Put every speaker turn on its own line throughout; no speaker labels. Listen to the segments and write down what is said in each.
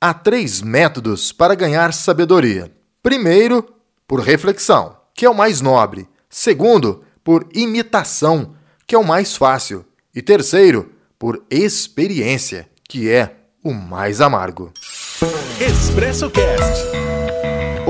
Há três métodos para ganhar sabedoria. Primeiro, por reflexão, que é o mais nobre. Segundo, por imitação, que é o mais fácil. E terceiro, por experiência, que é o mais amargo.
Expresso Cast.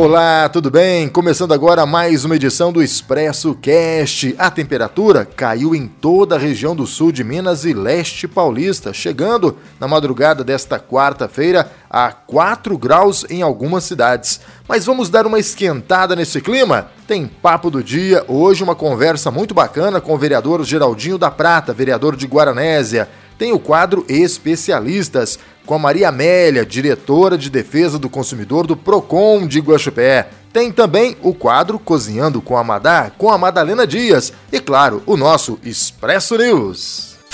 Olá, tudo bem? Começando agora mais uma edição do Expresso Cast. A temperatura caiu em toda a região do sul de Minas e leste paulista, chegando na madrugada desta quarta-feira a 4 graus em algumas cidades. Mas vamos dar uma esquentada nesse clima? Tem papo do dia, hoje uma conversa muito bacana com o vereador Geraldinho da Prata, vereador de Guaranésia. Tem o quadro Especialistas, com a Maria Amélia, diretora de defesa do consumidor do Procon de Guaxupé. Tem também o quadro Cozinhando com a Madá, com a Madalena Dias. E claro, o nosso Expresso News.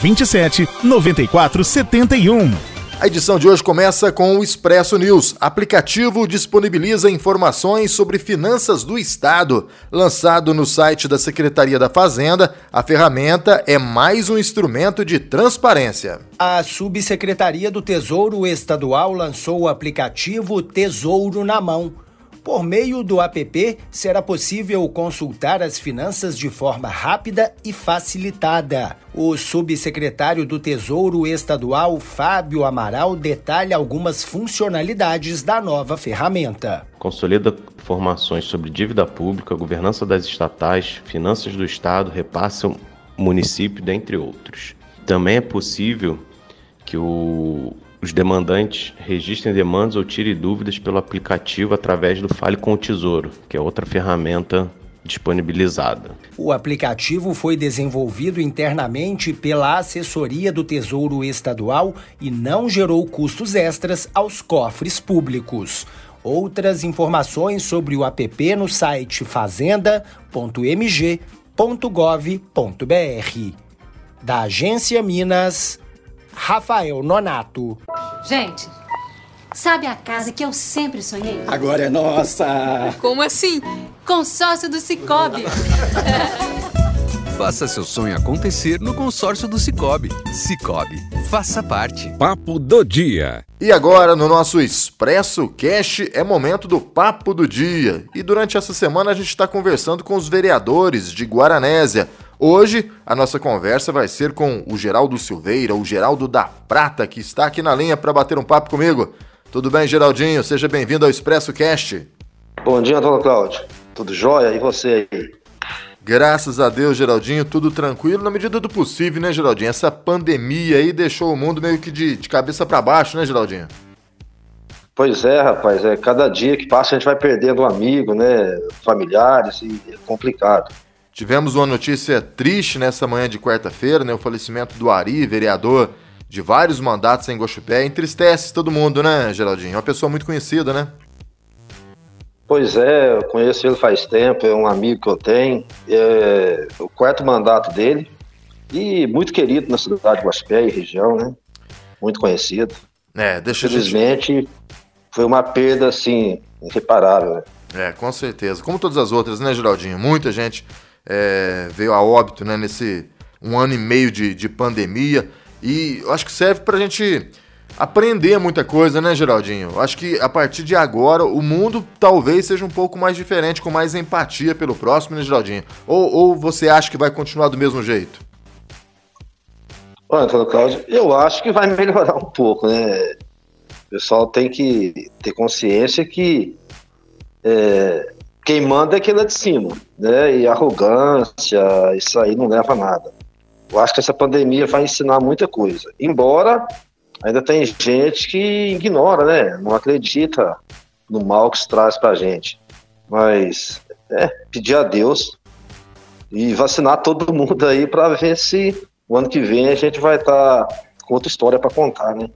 27 94 71.
A edição de hoje começa com o Expresso News. Aplicativo disponibiliza informações sobre finanças do Estado. Lançado no site da Secretaria da Fazenda, a ferramenta é mais um instrumento de transparência.
A Subsecretaria do Tesouro Estadual lançou o aplicativo Tesouro na Mão por meio do app, será possível consultar as finanças de forma rápida e facilitada. O subsecretário do Tesouro Estadual, Fábio Amaral, detalha algumas funcionalidades da nova ferramenta.
Consolida informações sobre dívida pública, governança das estatais, finanças do Estado, repasse ao município, dentre outros. Também é possível que o os demandantes registrem demandas ou tirem dúvidas pelo aplicativo através do Fale com o Tesouro, que é outra ferramenta disponibilizada.
O aplicativo foi desenvolvido internamente pela Assessoria do Tesouro Estadual e não gerou custos extras aos cofres públicos. Outras informações sobre o app no site fazenda.mg.gov.br. Da Agência Minas, Rafael Nonato.
Gente, sabe a casa que eu sempre sonhei?
Agora é nossa!
Como assim? Consórcio do Cicobi.
Faça seu sonho acontecer no consórcio do Cicobi. Cicobi, faça parte.
Papo do dia.
E agora, no nosso Expresso Cash, é momento do Papo do Dia. E durante essa semana a gente está conversando com os vereadores de Guaranésia Hoje a nossa conversa vai ser com o Geraldo Silveira, o Geraldo da Prata, que está aqui na linha para bater um papo comigo. Tudo bem, Geraldinho? Seja bem-vindo ao Expresso Cast.
Bom dia, Antônio Cláudio. Tudo jóia? E você aí?
Graças a Deus, Geraldinho, tudo tranquilo na medida do possível, né, Geraldinho? Essa pandemia aí deixou o mundo meio que de, de cabeça para baixo, né, Geraldinho?
Pois é, rapaz. É, cada dia que passa a gente vai perdendo um amigo, né? Familiares, e é complicado.
Tivemos uma notícia triste nessa manhã de quarta-feira, né? O falecimento do Ari, vereador de vários mandatos em Guaxupé. Entristece todo mundo, né, Geraldinho? Uma pessoa muito conhecida, né?
Pois é, eu conheço ele faz tempo, é um amigo que eu tenho. É o quarto mandato dele e muito querido na cidade de Guaxupé e região, né? Muito conhecido.
É, deixa
Infelizmente, gente... foi uma perda, assim, irreparável, né?
É, com certeza. Como todas as outras, né, Geraldinho? Muita gente é, veio a óbito né, nesse um ano e meio de, de pandemia. E acho que serve para a gente aprender muita coisa, né, Geraldinho? Acho que a partir de agora o mundo talvez seja um pouco mais diferente, com mais empatia pelo próximo, né, Geraldinho? Ou, ou você acha que vai continuar do mesmo jeito?
Olha, Antônio Cláudio, eu acho que vai melhorar um pouco, né? O pessoal tem que ter consciência que é, quem manda é quem lá de cima, né? E arrogância, isso aí não leva a nada. Eu acho que essa pandemia vai ensinar muita coisa. Embora ainda tem gente que ignora, né? Não acredita no mal que isso traz pra gente. Mas é, pedir a Deus e vacinar todo mundo aí para ver se o ano que vem a gente vai estar tá com outra história para contar, né?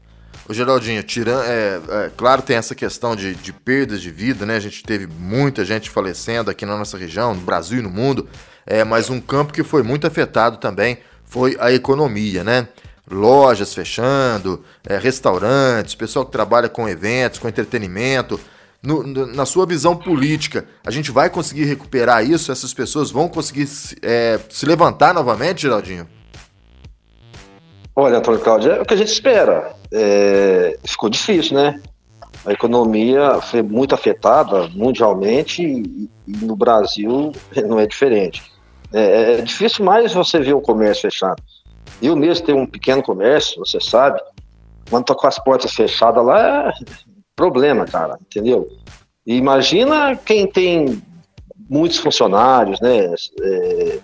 O Geraldinho, tirando, é, é, claro, tem essa questão de, de perdas de vida, né? A gente teve muita gente falecendo aqui na nossa região, no Brasil e no mundo. É, mas um campo que foi muito afetado também foi a economia, né? Lojas fechando, é, restaurantes, pessoal que trabalha com eventos, com entretenimento. No, no, na sua visão política, a gente vai conseguir recuperar isso? Essas pessoas vão conseguir é, se levantar novamente, Geraldinho?
Olha, Antônio Cláudio, é o que a gente espera. É, ficou difícil, né? A economia foi muito afetada mundialmente e, e no Brasil não é diferente. É, é, difícil mais você ver o comércio fechado. Eu mesmo tenho um pequeno comércio, você sabe. Quando tô com as portas fechadas lá, é problema, cara, entendeu? E imagina quem tem muitos funcionários, né? É,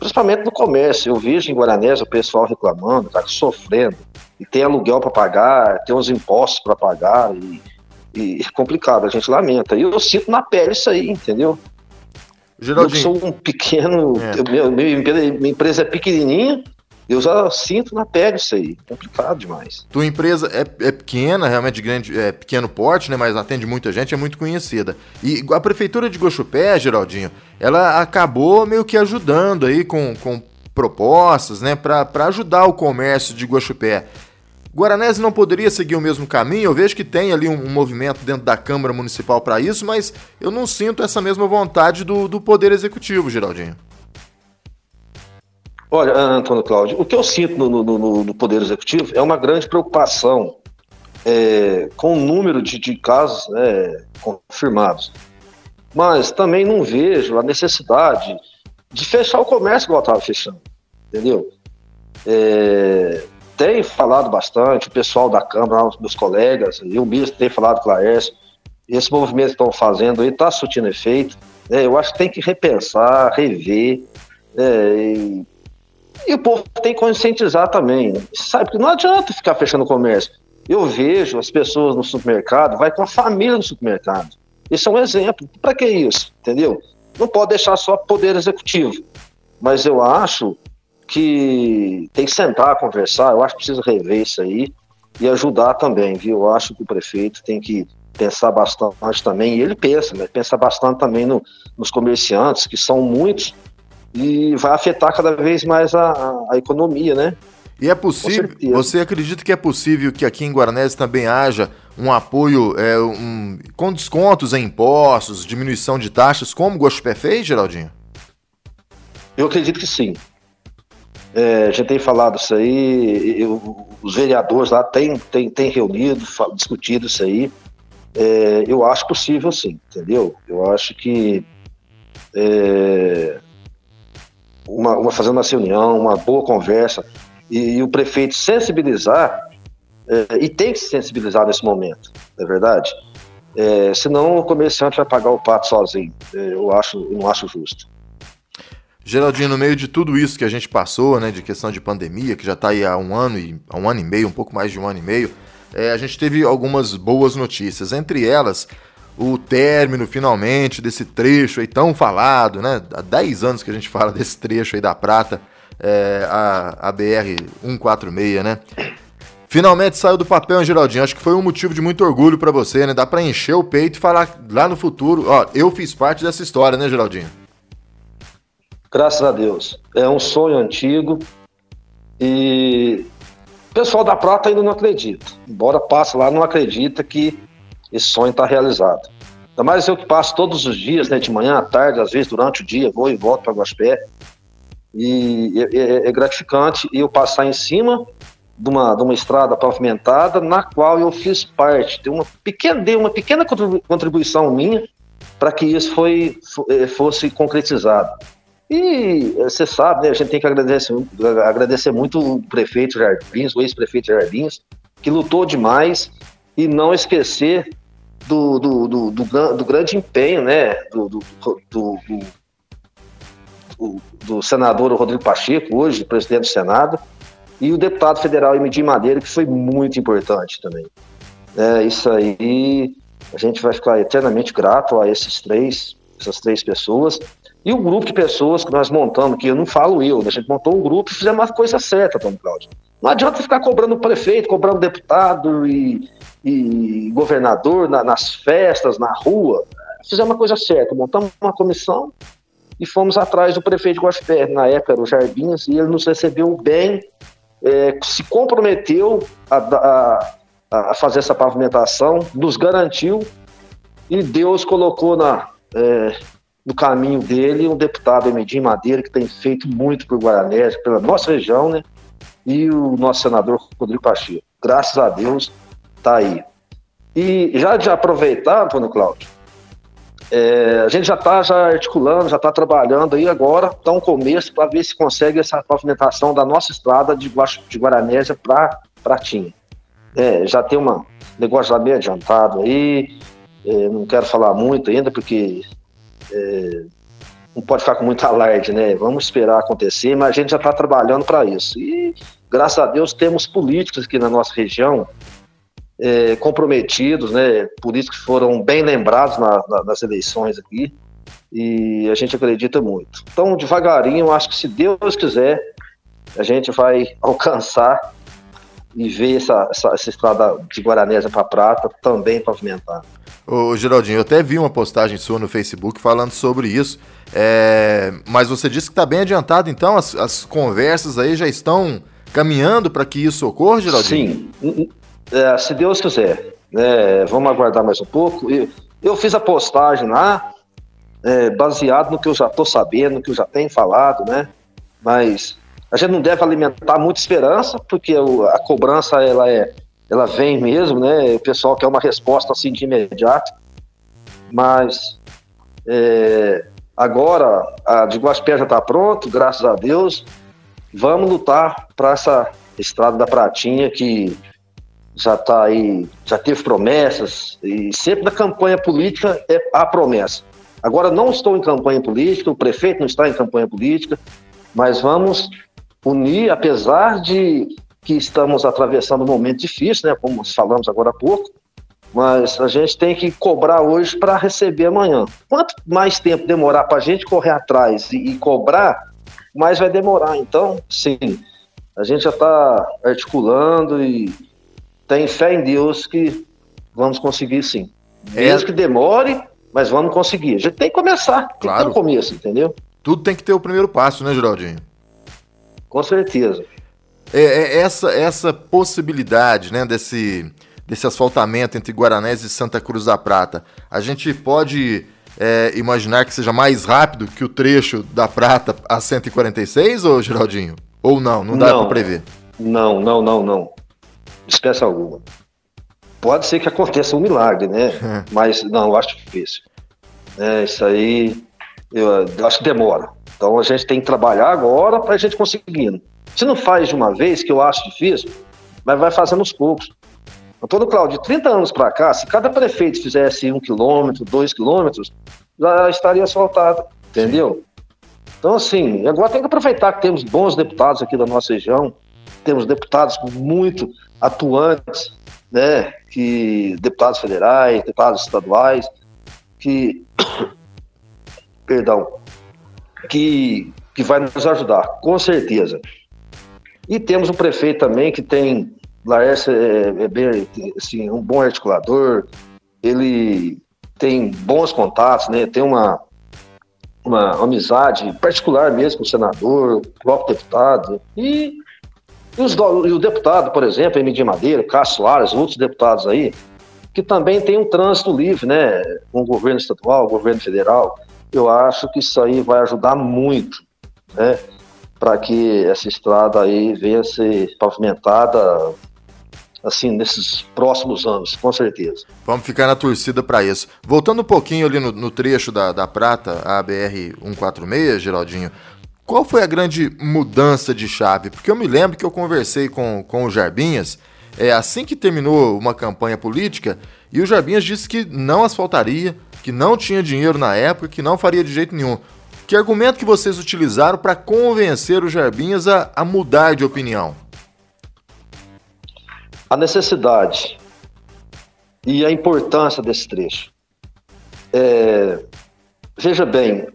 principalmente no comércio. Eu vejo em Guaranés o pessoal reclamando, cara, sofrendo. E tem aluguel para pagar, tem uns impostos para pagar. E, e é complicado, a gente lamenta. E eu sinto na pele isso aí, entendeu? Geraldinho. Eu sou um pequeno. É. Minha, minha, empresa é pequenininha. Eu já sinto na pele isso aí. Complicado demais.
Tua empresa é, é pequena, realmente de grande, é pequeno porte, né? Mas atende muita gente, é muito conhecida. E a prefeitura de Gochupé, Geraldinho, ela acabou meio que ajudando aí com, com propostas, né? Para ajudar o comércio de Gochupé. Guaranese não poderia seguir o mesmo caminho? Eu vejo que tem ali um, um movimento dentro da Câmara Municipal para isso, mas eu não sinto essa mesma vontade do, do Poder Executivo, Geraldinho.
Olha, Antônio Cláudio, o que eu sinto no, no, no, no Poder Executivo é uma grande preocupação é, com o número de, de casos né, confirmados. Mas também não vejo a necessidade de fechar o comércio igual estava fechando, entendeu? É, tem falado bastante, o pessoal da Câmara, os meus colegas, eu mesmo tenho falado com o Laércio, esse movimento que estão fazendo aí está surtindo efeito. Né? Eu acho que tem que repensar, rever, né? e, e, o povo tem que conscientizar também, sabe? Porque não adianta ficar fechando o comércio. Eu vejo as pessoas no supermercado, vai com a família no supermercado. Isso é um exemplo. Para que isso? Entendeu? Não pode deixar só poder executivo. Mas eu acho que tem que sentar, conversar, eu acho que precisa rever isso aí e ajudar também, viu? Eu acho que o prefeito tem que pensar bastante também, e ele pensa, né? Pensa bastante também no, nos comerciantes, que são muitos, e vai afetar cada vez mais a, a, economia, né?
E é possível, você acredita que é possível que aqui em Guaranés também haja um apoio é, um, com descontos em impostos, diminuição de taxas, como o Gospé fez, Geraldinho?
Eu acredito que sim. É, gente tem falado isso aí, eu, os vereadores lá têm, têm, têm reunido, discutido isso aí. É, eu acho possível sim, entendeu? Eu acho que é, uma, uma, fazendo uma reunião, uma boa conversa, e, e o prefeito sensibilizar, é, e tem que se sensibilizar nesse momento, é verdade? É, senão o comerciante vai pagar o pato sozinho. É, eu acho, eu não acho justo.
Geraldinho, no meio de tudo isso que a gente passou, né, de questão de pandemia, que já está aí há um ano e há um ano e meio, um pouco mais de um ano e meio, é, a gente teve algumas boas notícias. Entre elas, o término finalmente desse trecho aí tão falado, né? Há 10 anos que a gente fala desse trecho aí da Prata, é, a, a BR 146, né? Finalmente saiu do papel, hein, Geraldinho? Acho que foi um motivo de muito orgulho para você, né? Dá para encher o peito e falar lá no futuro, ó, eu fiz parte dessa história, né, Geraldinho?
Graças a Deus. É um sonho antigo e o pessoal da Prata ainda não acredita. Embora passe lá, não acredita que esse sonho está realizado. Ainda mais eu que passo todos os dias, né, de manhã à tarde, às vezes durante o dia, vou e volto para Guaspé. E é, é, é, gratificante eu passar em cima de uma, de uma estrada pavimentada na qual eu fiz parte. Tem uma pequena, dei uma pequena contribuição minha para que isso foi, é, fosse concretizado. E você sabe, né, a gente tem que agradecer, agradecer muito o prefeito Jardins, o ex-prefeito Jardins, que lutou demais e não esquecer do, do, do, do, grande empenho né, do, do, do, do, senador Rodrigo Pacheco, hoje presidente do Senado, e o deputado federal Emidim Madeira, que foi muito importante também. É, isso aí, a gente vai ficar eternamente grato a esses três, essas três pessoas, e o grupo de pessoas que nós montamos, que eu não falo eu, né? a gente montou um grupo e fizemos uma coisa certa, Tom Cláudio. Não adianta ficar cobrando prefeito, cobrando deputado e, e governador na, nas festas, na rua. Fizemos uma coisa certa, montamos uma comissão e fomos atrás do prefeito de na época era o Jarbinhas, e ele nos recebeu bem, é, se comprometeu a, a, a, fazer essa pavimentação, nos garantiu e Deus colocou na, é, no caminho dele um deputado Emedim Madeira, que tem feito muito por Guaranés, pela nossa região, né? E o nosso senador Rodrigo Pacheco. Graças a Deus, tá aí. E já de aproveitar, Antônio Cláudio, é, a gente já está já articulando, já está trabalhando aí agora, está um começo para ver se consegue essa pavimentação da nossa estrada de, Guax, de Guaranésia para Pratinha. É, já tem um negócio já bem adiantado aí, é, não quero falar muito ainda porque é, não pode ficar com muito alarde, né? Vamos esperar acontecer, mas a gente já está trabalhando para isso. E graças a Deus temos políticos aqui na nossa região é, comprometidos, né? Políticos que foram bem lembrados na, na, nas eleições aqui e a gente acredita muito. Então, devagarinho, acho que se Deus quiser, a gente vai alcançar e ver essa, essa, essa estrada de Guaranésia para Prata também pavimentada.
Ô, Geraldinho, eu até vi uma postagem sua no Facebook falando sobre isso, é... mas você disse que está bem adiantado, então as, as conversas aí já estão caminhando para que isso ocorra, Geraldinho?
Sim, é, se Deus quiser. Né, vamos aguardar mais um pouco. Eu, eu fiz a postagem lá, é, baseado no que eu já estou sabendo, no que eu já tenho falado, né? Mas a gente não deve alimentar muita esperança, porque a cobrança ela é, ela vem mesmo, né? O pessoal quer uma resposta assim de imediato. Mas é, agora a de Guaspé já está pronto, graças a Deus. Vamos lutar para essa estrada da Pratinha que já está aí, já teve promessas, e sempre na campanha política é a promessa. Agora não estou em campanha política, o prefeito não está em campanha política, mas vamos unir, apesar de que estamos atravessando um momento difícil, né, como falamos agora há pouco, mas a gente tem que cobrar hoje para receber amanhã. Quanto mais tempo demorar para a gente correr atrás e, e, cobrar, mais vai demorar. Então, sim, a gente já está articulando e tem fé em Deus que vamos conseguir sim. É. Mesmo que demore, mas vamos conseguir. A gente tem que começar, tem claro. que ter um começo, entendeu?
Tudo tem que ter o primeiro passo, né, Geraldinho?
Com certeza.
É, é essa, essa possibilidade, né, desse, desse asfaltamento entre Guaranés e Santa Cruz da Prata, a gente pode é, imaginar que seja mais rápido que o trecho da Prata a 146, ou Geraldinho? Ou não? Não dá para prever?
Não, não, não, não espécie alguma. Pode ser que aconteça um milagre, né? Mas não, eu acho difícil. É, isso aí eu, eu, acho que demora. Então a gente tem que trabalhar agora para a gente conseguindo. Se não faz de uma vez, que eu acho difícil, mas vai fazendo aos poucos. Antônio Cláudio, de 30 anos para cá, se cada prefeito fizesse um quilômetro, dois quilômetros, já estaria asfaltado, entendeu? Então, assim, agora tem que aproveitar que temos bons deputados aqui da nossa região, temos deputados muito atuantes, né, que deputados federais, deputados estaduais, que perdão, que que vai nos ajudar, com certeza. E temos um prefeito também que tem Laércio é, é bem, assim, um bom articulador, ele tem bons contatos, né? Tem uma, uma amizade particular mesmo com o senador, o próprio deputado, e e, os, e o deputado, por exemplo, Emidir Madeira, Cássio Soares, outros deputados aí, que também tem um trânsito livre, né, com o governo estadual, o governo federal. Eu acho que isso aí vai ajudar muito, né, para que essa estrada aí venha a ser pavimentada assim, nesses próximos anos, com certeza.
Vamos ficar na torcida para isso. Voltando um pouquinho ali no, no trecho da, da Prata, a BR 146, Geraldinho, qual foi a grande mudança de chave? Porque eu me lembro que eu conversei com, com o Jarbinhas é, assim que terminou uma campanha política e o Jarbinhas disse que não asfaltaria, que não tinha dinheiro na época, que não faria de jeito nenhum. Que argumento que vocês utilizaram para convencer o Jarbinhas a, a mudar de opinião?
A necessidade e a importância desse trecho. É, veja bem,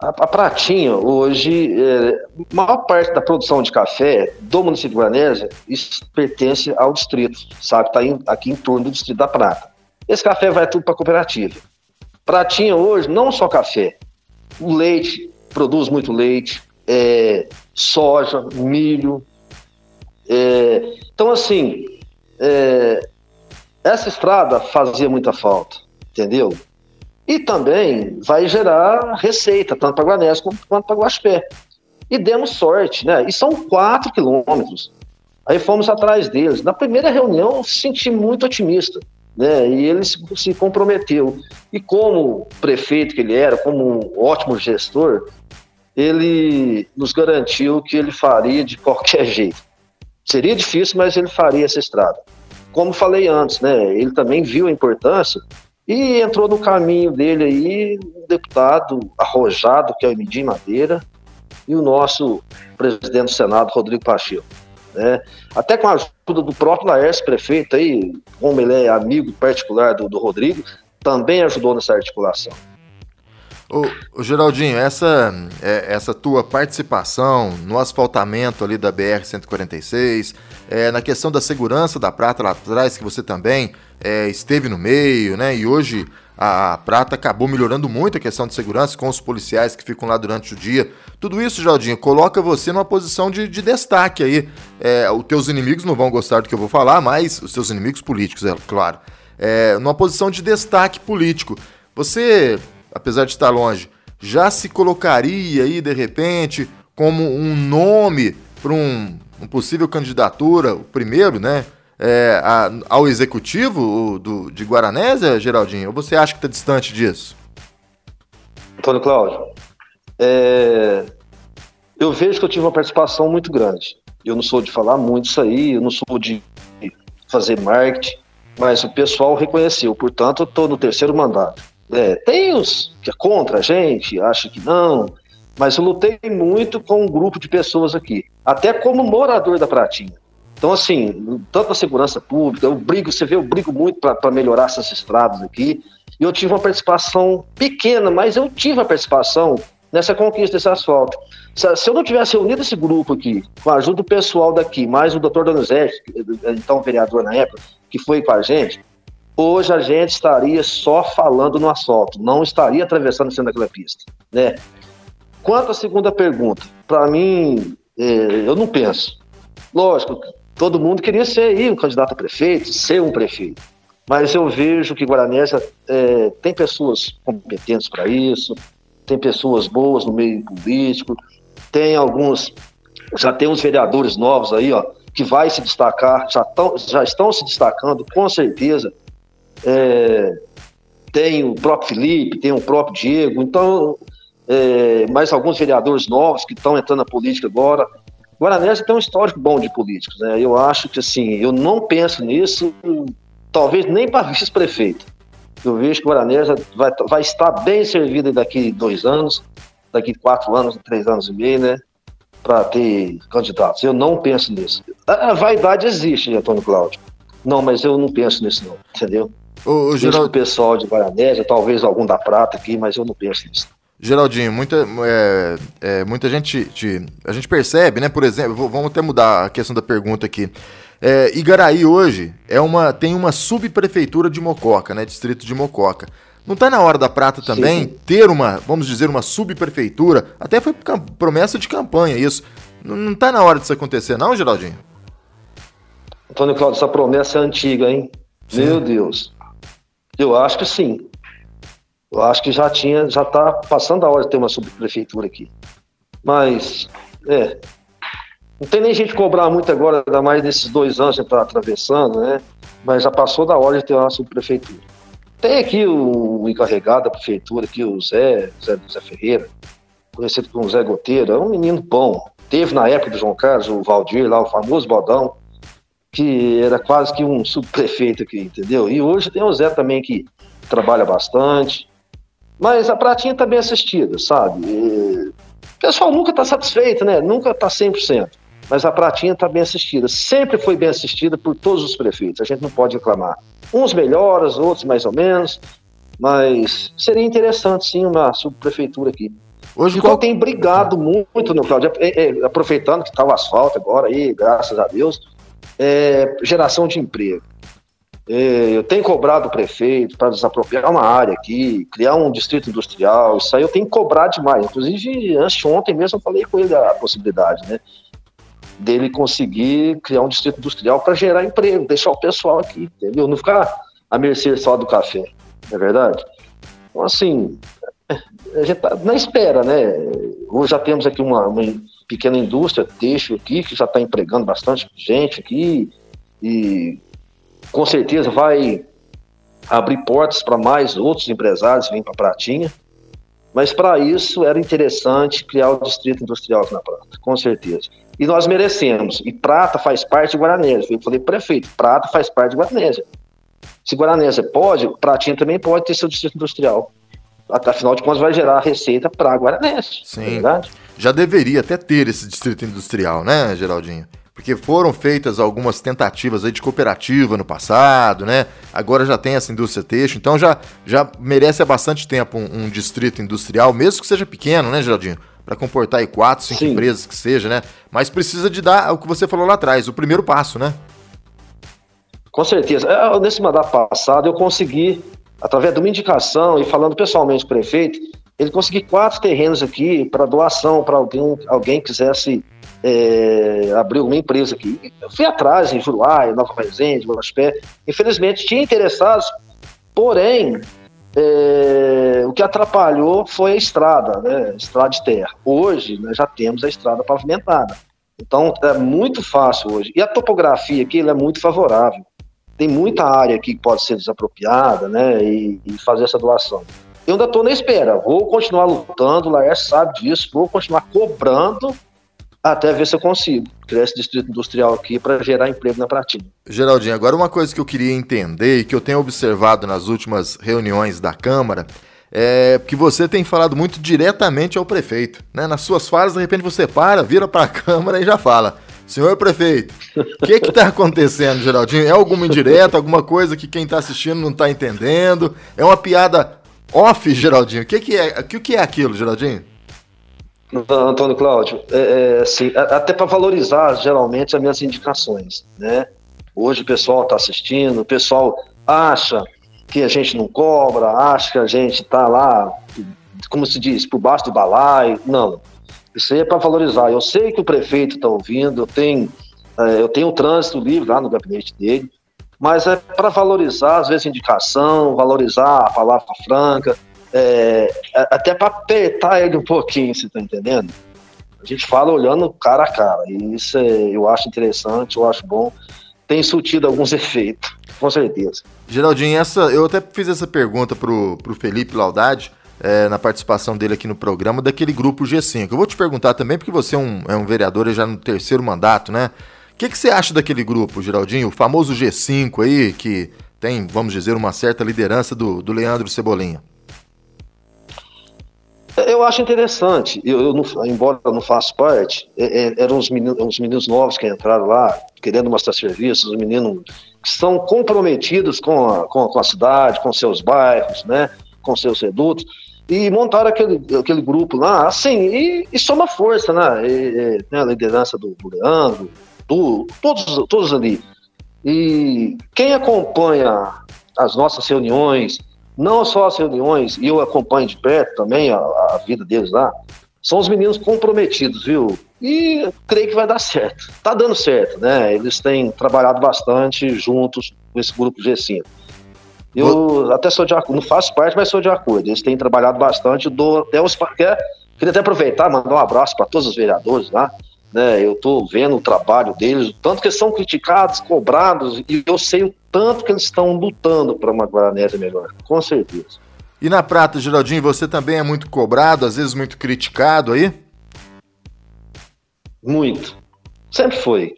A, a Pratinha, hoje, é, maior parte da produção de café do município de pertence ao distrito, sabe? Está aqui em torno do distrito da Prata. Esse café vai tudo para a cooperativa. Pratinha hoje, não só café, o leite, produz muito leite, é, soja, milho. É, então, assim, é, essa estrada fazia muita falta, entendeu? E também vai gerar receita, tanto para Guanés quanto para Guaxpé. E demos sorte, né? E são quatro quilômetros. Aí fomos atrás deles. Na primeira reunião, eu senti muito otimista, né? E ele se, se comprometeu. E como prefeito que ele era, como um ótimo gestor, ele nos garantiu que ele faria de qualquer jeito. Seria difícil, mas ele faria essa estrada. Como falei antes, né? Ele também viu a importância e entrou no caminho dele aí um deputado arrojado, que é o Emidim Madeira, e o nosso presidente do Senado, Rodrigo Pacheco. Né? Até com a ajuda do próprio Laércio, prefeito, aí, como ele é amigo particular do, do Rodrigo, também ajudou nessa articulação.
O, Geraldinho, essa, é, essa tua participação no asfaltamento ali da BR-146, é, na questão da segurança da Prata lá atrás, que você também é, esteve no meio, né? E hoje a, Prata acabou melhorando muito a questão de segurança com os policiais que ficam lá durante o dia. Tudo isso, Jaldinho, coloca você numa posição de, de destaque aí. É, os teus inimigos não vão gostar do que eu vou falar, mas os seus inimigos políticos, é claro. É, numa posição de destaque político. Você, apesar de estar longe, já se colocaria aí, de repente, como um nome para um, um possível candidatura, o primeiro, né? É, a, ao executivo do, de Guaranésia, Geraldinho? Ou você acha que está distante disso?
Antônio Cláudio, é, eu vejo que eu tive uma participação muito grande. Eu não sou de falar muito isso aí, eu não sou de fazer marketing, mas o pessoal reconheceu, portanto, eu estou no terceiro mandato. É, tem os que é contra a gente, acha que não, mas eu lutei muito com um grupo de pessoas aqui, até como morador da Pratinha. Então, assim, tanto a segurança pública, eu brigo, você vê, eu brigo muito para melhorar essas estradas aqui. E eu tive uma participação pequena, mas eu tive a participação nessa conquista desse asfalto. Se eu não tivesse reunido esse grupo aqui, com a ajuda do pessoal daqui, mais o doutor Donizete, então vereador na época, que foi com a gente, hoje a gente estaria só falando no asfalto, não estaria atravessando sendo aquela pista. Né? Quanto à segunda pergunta, para mim, é, eu não penso. Lógico, todo mundo queria ser aí um candidato a prefeito, ser um prefeito. Mas eu vejo que Guaranésia é, tem pessoas competentes para isso, tem pessoas boas no meio político, tem alguns, já tem uns vereadores novos aí, ó, que vai se destacar, já, tão, já estão se destacando, com certeza. É, tem o próprio Felipe, tem o próprio Diego, então, é, mais alguns vereadores novos que estão entrando na política agora. Guaranésia tem um histórico bom de políticos, né? Eu acho que assim, eu não penso nisso, talvez nem para vice-prefeito. Eu vejo que Guaranésia vai, vai estar bem servida daqui dois anos, daqui quatro anos, três anos e meio, né? Para ter candidatos. Eu não penso nisso. A, vaidade existe, Antônio Cláudio. Não, mas eu não penso nisso, não, entendeu? O, o, Geraldo... o pessoal de Guaranésia, talvez algum da Prata aqui, mas eu não penso nisso.
Geraldinho, muita, é, é, muita gente. Te, a gente percebe, né? Por exemplo, vamos até mudar a questão da pergunta aqui. É, Igaraí hoje é uma, tem uma subprefeitura de Mococa, né? Distrito de Mococa. Não está na hora da Prata também sim, sim. ter uma, vamos dizer, uma subprefeitura? Até foi promessa de campanha isso. Não está na hora disso acontecer, não, Geraldinho?
Antônio Claudio, essa promessa é antiga, hein? Sim. Meu Deus. Eu acho que sim. Eu acho que já tinha, já está passando a hora de ter uma subprefeitura aqui. Mas, é, não tem nem gente cobrar muito agora, ainda mais nesses dois anos que está atravessando, né? Mas já passou da hora de ter uma subprefeitura. Tem aqui o encarregado da prefeitura, aqui, o Zé, Zé, Zé Ferreira, conhecido como Zé Goteiro, é um menino bom. Teve na época do João Carlos, o Valdir lá, o famoso Bodão, que era quase que um subprefeito aqui, entendeu? E hoje tem o Zé também que trabalha bastante, mas a pratinha está bem assistida, sabe? E... O pessoal nunca está satisfeito, né? Nunca está 100%. Mas a pratinha está bem assistida. Sempre foi bem assistida por todos os prefeitos. A gente não pode reclamar. Uns melhores, outros mais ou menos. Mas seria interessante, sim, uma subprefeitura aqui. Hoje qual tem brigado muito no Cláudio, é, é, aproveitando que está o asfalto agora aí, graças a Deus, é, geração de emprego. É, eu tenho cobrado o prefeito para desapropriar uma área aqui, criar um distrito industrial, isso aí eu tenho que cobrar demais. Inclusive, antes ontem mesmo eu falei com ele a possibilidade, né? Dele conseguir criar um distrito industrial para gerar emprego, deixar o pessoal aqui, entendeu? Não ficar à mercê só do café, não é verdade? Então, assim, a gente tá na espera, né? Hoje já temos aqui uma, uma pequena indústria têxtil aqui, que já está empregando bastante gente aqui, e com certeza vai abrir portas para mais outros empresários virem para Pratinha. Mas para isso era interessante criar o distrito industrial aqui na Prata, com certeza. E nós merecemos. E Prata faz parte de Guaranésia. Eu falei, prefeito, Prata faz parte de Guaranésia. Se Guaranésia pode, Pratinha também pode ter seu distrito industrial afinal de contas vai gerar receita para a Guaranense.
Sim. É Já deveria até ter esse distrito industrial, né, Geraldinho? Porque foram feitas algumas tentativas aí de cooperativa no passado, né? Agora já tem essa indústria têxtil, então já, já merece há bastante tempo um, um distrito industrial, mesmo que seja pequeno, né, Geraldinho? Para comportar aí quatro, cinco Sim. empresas que seja, né? Mas precisa de dar o que você falou lá atrás, o primeiro passo, né?
Com certeza. É, nesse mandato passado eu consegui através de uma indicação e falando pessoalmente com o prefeito, ele conseguiu quatro terrenos aqui para doação, para alguém, alguém quisesse é, abrir uma empresa aqui. Eu fui atrás em Juruá, em Nova Resende, Guaspé. Infelizmente tinha interessados, porém é, o que atrapalhou foi a estrada, né, estrada de terra. Hoje nós já temos a estrada pavimentada. Então é muito fácil hoje. E a topografia aqui é muito favorável tem muita área aqui que pode ser desapropriada, né, e, e fazer essa doação. Eu ainda estou na espera, vou continuar lutando, o Laércio sabe disso, vou continuar cobrando até ver se eu consigo criar esse distrito industrial aqui para gerar emprego na Pratinha.
Geraldinho, agora uma coisa que eu queria entender e que eu tenho observado nas últimas reuniões da Câmara é que você tem falado muito diretamente ao prefeito. Né? Nas suas falas, de repente você para, vira para a Câmara e já fala. Senhor prefeito, o que está acontecendo, Geraldinho? É alguma indireta, alguma coisa que quem está assistindo não está entendendo? É uma piada off, Geraldinho? O que, que, é, o que é aquilo, Geraldinho?
Antônio Cláudio, é, é, assim, até para valorizar geralmente as minhas indicações, né? Hoje o pessoal está assistindo, o pessoal acha que a gente não cobra, acha que a gente está lá, como se diz, por baixo do balaio. Não, isso aí é para valorizar. Eu sei que o prefeito está ouvindo, eu tenho, é, eu tenho o trânsito livre lá no gabinete dele, mas é para valorizar, às vezes, indicação, valorizar a palavra franca, é, até para apertar ele um pouquinho, você está entendendo? A gente fala olhando cara a cara, e isso é, eu acho interessante, eu acho bom. Tem surtido alguns efeitos, com certeza.
Geraldinho, essa, eu até fiz essa pergunta pro, pro Felipe Laudade, é, na participação dele aqui no programa daquele grupo G5. Eu vou te perguntar também, porque você é um, é um vereador já no terceiro mandato, né? O que, que você acha daquele grupo, Geraldinho? O famoso G5 aí, que tem, vamos dizer, uma certa liderança do, do Leandro Cebolinha.
Eu acho interessante, eu, eu não, embora eu não faça parte, é, é, eram os meninos, os meninos novos que entraram lá, querendo mostrar serviços, os meninos que são comprometidos com a, com com a cidade, com seus bairros, né, com seus redutos, e montaram aquele, aquele grupo lá, assim, e, e soma força, né? E, e, né? A liderança do, do Leandro, do, todos, todos ali. E quem acompanha as nossas reuniões, não só as reuniões, e eu acompanho de perto também a, a vida deles lá, são os meninos comprometidos, viu? E creio que vai dar certo. Tá dando certo, né? Eles têm trabalhado bastante juntos com esse grupo G5. Eu até sou de acordo, não faço parte, mas sou de acordo. Eles têm trabalhado bastante, dou até os. Queria até aproveitar, mandar um abraço para todos os vereadores lá. Né, eu estou vendo o trabalho deles, o tanto que eles são criticados, cobrados, e eu sei o tanto que eles estão lutando para uma Guaranésia melhor, com certeza.
E na prata, Geraldinho, você também é muito cobrado, às vezes muito criticado aí?
Muito. Sempre foi.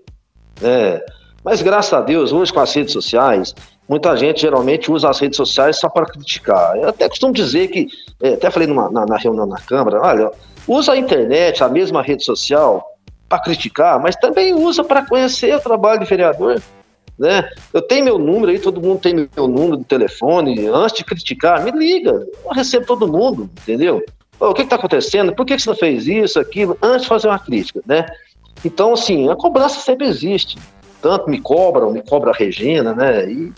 É. Mas graças a Deus, hoje com as redes sociais, muita gente geralmente usa as redes sociais só para criticar. Eu até costumo dizer que, é, até falei numa, na, na, reunião na Câmara, olha, usa a internet, a mesma rede social, para criticar, mas também usa para conhecer o trabalho de vereador. Né? Eu tenho meu número aí, todo mundo tem meu número de telefone. Antes de criticar, me liga. Eu recebo todo mundo, entendeu? o que está acontecendo? Por que, que você não fez isso, aquilo? Antes de fazer uma crítica, né? Então, assim, a cobrança sempre existe. Tanto me cobram, me cobra a Regina, né? E,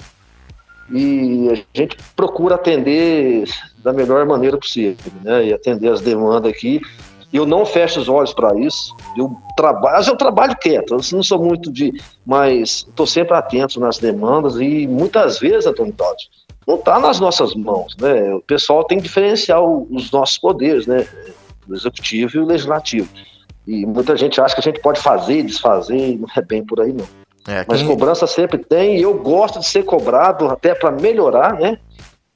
e a gente procura atender da melhor maneira possível, né? E atender as demandas aqui. Eu não fecho os olhos para isso. Eu trabalho, eu trabalho quieto. Eu não sou muito de, mas estou sempre atento nas demandas e muitas vezes, Antônio Totti, não está nas nossas mãos, né? O pessoal tem que diferenciar os nossos poderes, né? O executivo e o legislativo. E muita gente acha que a gente pode fazer e desfazer, não é bem por aí não. É, Mas cobrança sempre tem, e eu gosto de ser cobrado até para melhorar, né?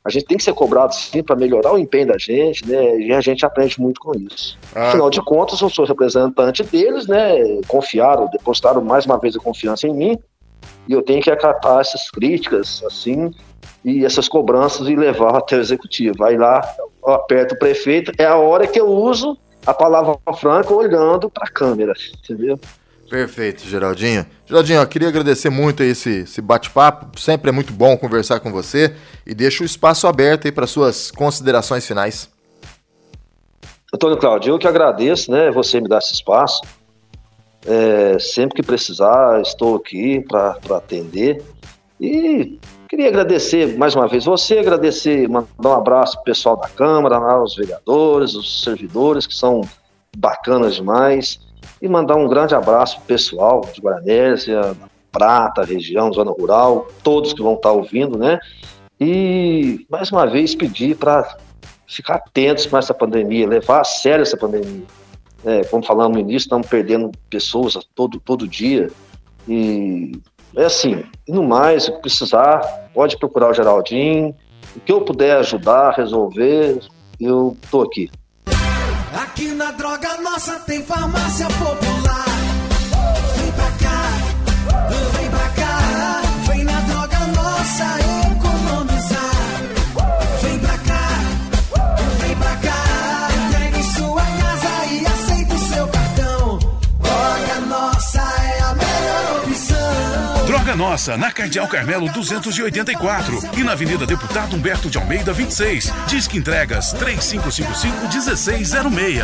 A gente tem que ser cobrado sim para melhorar o empenho da gente, né? E a gente aprende muito com isso. Ah. Afinal de contas, eu sou representante deles, né? Confiaram, depositaram mais uma vez a confiança em mim, e eu tenho que acatar essas críticas, assim, e essas cobranças e levar até o executivo. Aí lá, eu aperto o prefeito, é a hora que eu uso a palavra franca olhando para a câmera, entendeu?
Perfeito, Geraldinho. Geraldinho, eu queria agradecer muito esse, esse bate-papo. Sempre é muito bom conversar com você e deixo o espaço aberto aí para suas considerações finais.
Antônio Cláudio, eu que agradeço, né? Você me dar esse espaço. É, sempre que precisar, estou aqui para atender. E Queria agradecer mais uma vez você, agradecer, mandar um abraço pro pessoal da Câmara, aos vereadores, os servidores, que são bacanas demais, e mandar um grande abraço pro pessoal de Guaranésia, Prata, região, zona rural, todos que vão estar ouvindo, né? E mais uma vez pedir para ficar atentos com essa pandemia, levar a sério essa pandemia. É, como falamos no início, estamos perdendo pessoas todo, todo dia. E é assim, e no mais, se precisar, pode procurar o Geraldinho. O que eu puder ajudar, resolver, eu tô aqui. Aqui na Droga Nossa tem farmácia popular. Nossa,
na Cardeal Carmelo 284 e na Avenida Deputado Humberto de Almeida 26. Disque entregas 3555-1606.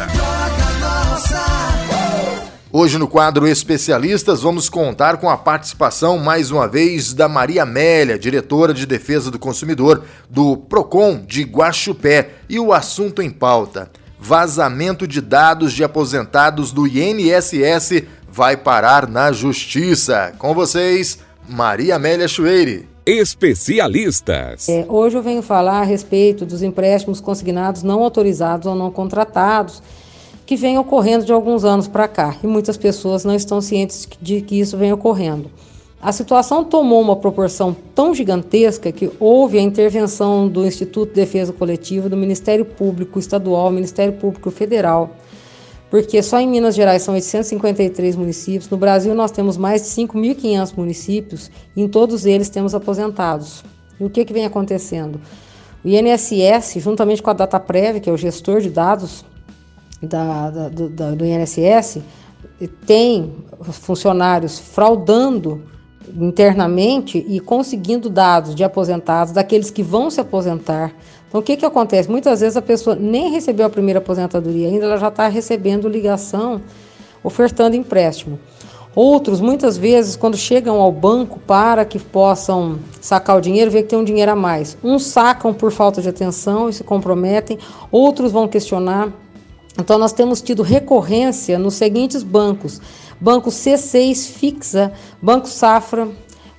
Hoje no quadro Especialistas vamos contar com a participação mais uma vez da Maria Amélia, diretora de Defesa do Consumidor do Procon de Guaxupé, e o assunto em pauta: vazamento de dados de aposentados do INSS vai parar na justiça. Com vocês, Maria Amélia Chueire.
Especialistas.
É, hoje eu venho falar a respeito dos empréstimos consignados não autorizados ou não contratados que vem ocorrendo de alguns anos para cá e muitas pessoas não estão cientes de que isso vem ocorrendo. A situação tomou uma proporção tão gigantesca que houve a intervenção do Instituto de Defesa Coletiva, do Ministério Público Estadual, Ministério Público Federal, porque só em Minas Gerais são 853 municípios, no Brasil nós temos mais de 5.500 municípios e em todos eles temos aposentados. E o que, que vem acontecendo? O INSS, juntamente com a DataPrev, que é o gestor de dados da, da, do, da, do INSS, tem funcionários fraudando internamente e conseguindo dados de aposentados, daqueles que vão se aposentar, então, o que, que acontece? Muitas vezes a pessoa nem recebeu a primeira aposentadoria ainda, ela já está recebendo ligação, ofertando empréstimo. Outros, muitas vezes, quando chegam ao banco para que possam sacar o dinheiro, vê que tem um dinheiro a mais. Uns sacam por falta de atenção e se comprometem, outros vão questionar. Então, nós temos tido recorrência nos seguintes bancos: Banco C6 Fixa, Banco Safra,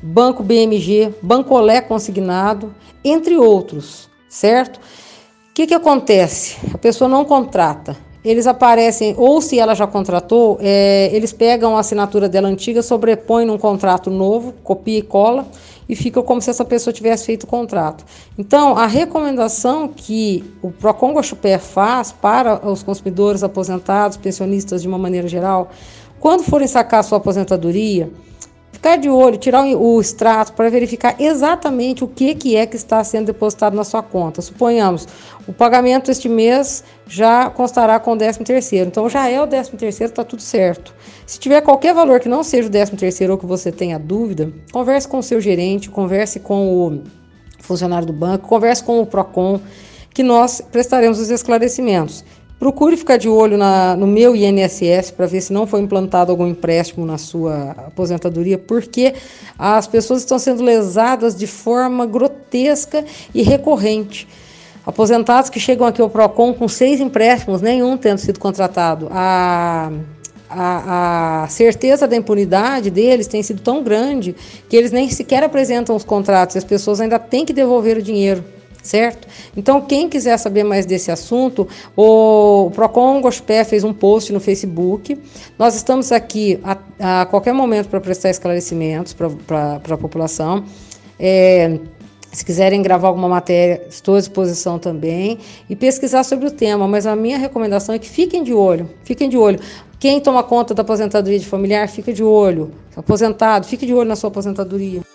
Banco BMG, Banco Olé Consignado, entre outros certo? O que, que acontece? A pessoa não contrata. Eles aparecem, ou se ela já contratou, é, eles pegam a assinatura dela antiga, sobrepõem num contrato novo, copia e cola, e fica como se essa pessoa tivesse feito o contrato. Então, a recomendação que o Procon Guaxupé faz para os consumidores aposentados, pensionistas de uma maneira geral, quando forem sacar sua aposentadoria, Ficar de olho, tirar o extrato para verificar exatamente o que, que é que está sendo depositado na sua conta. Suponhamos, o pagamento este mês já constará com o 13 terceiro. Então já é o 13 terceiro, está tudo certo. Se tiver qualquer valor que não seja o 13 terceiro ou que você tenha dúvida, converse com o seu gerente, converse com o funcionário do banco, converse com o PROCON, que nós prestaremos os esclarecimentos. Procure ficar de olho na, no meu INSS para ver se não foi implantado algum empréstimo na sua aposentadoria, porque as pessoas estão sendo lesadas de forma grotesca e recorrente. Aposentados que chegam aqui ao PROCON com seis empréstimos, nenhum tendo sido contratado. A, a, a, certeza da impunidade deles tem sido tão grande que eles nem sequer apresentam os contratos, as pessoas ainda têm que devolver o dinheiro certo? Então, quem quiser saber mais desse assunto, o Procon Gospé fez um post no Facebook. Nós estamos aqui a, a qualquer momento para prestar esclarecimentos para a população. É, se quiserem gravar alguma matéria, estou à disposição também e pesquisar sobre o tema, mas a minha recomendação é que fiquem de olho, fiquem de olho. Quem toma conta da aposentadoria de familiar, fica de olho. Aposentado, fique de olho na sua aposentadoria.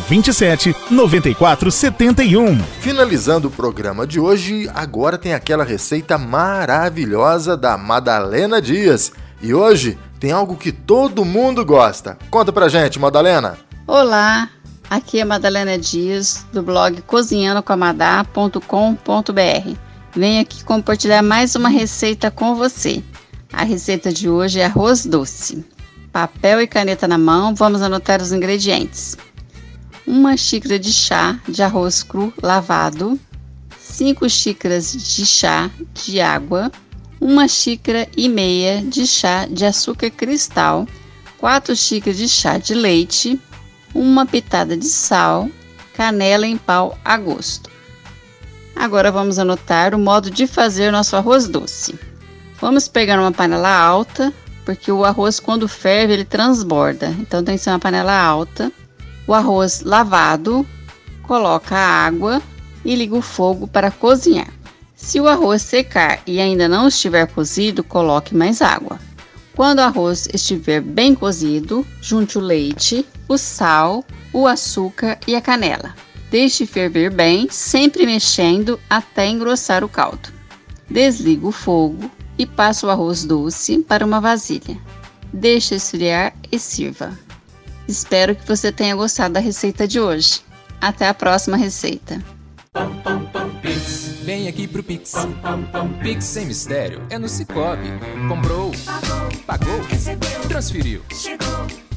84 27 94 71.
Finalizando o programa de hoje, agora tem aquela receita maravilhosa da Madalena Dias. E hoje tem algo que todo mundo gosta. Conta pra gente, Madalena.
Olá, aqui é Madalena Dias, do blog cozinhandocomadá.com.br. Venho aqui compartilhar mais uma receita com você. A receita de hoje é arroz doce. Papel e caneta na mão, vamos anotar os ingredientes uma xícara de chá de arroz cru lavado, 5 xícaras de chá de água, uma xícara e meia de chá de açúcar cristal, 4 xícaras de chá de leite, uma pitada de sal, canela em pau a gosto. Agora vamos anotar o modo de fazer nosso arroz doce. Vamos pegar uma panela alta, porque o arroz quando ferve ele transborda, então tem que ser uma panela alta o arroz lavado, coloca a água e liga o fogo para cozinhar. Se o arroz secar e ainda não estiver cozido, coloque mais água. Quando o arroz estiver bem cozido, junte o leite, o sal, o açúcar e a canela. Deixe ferver bem, sempre mexendo até engrossar o caldo. Desligue o fogo e passe o arroz doce para uma vasilha. Deixe esfriar e sirva. Espero que você tenha gostado da receita de hoje. Até a próxima receita.
Vem aqui pro Pix. Pix sem mistério é no Cicobi. Comprou, pagou, transferiu.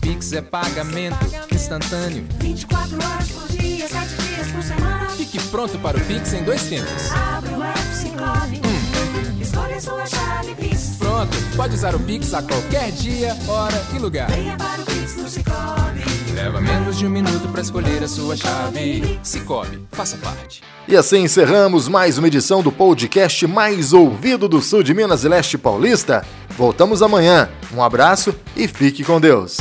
Pix é pagamento instantâneo. 24 horas por dia, 7 dias por semana. Fique pronto para o Pix em dois tempos. Abre o app Cicobi. Sua chave Pix. Pronto, pode usar o Pix a qualquer dia, hora e lugar. Venha para o Pix no Cicobi. Leva menos de um minuto para escolher a sua chave. Cicobi, faça parte.
E assim encerramos mais uma edição do podcast mais ouvido do sul de Minas e Leste Paulista. Voltamos amanhã. Um abraço e fique com Deus.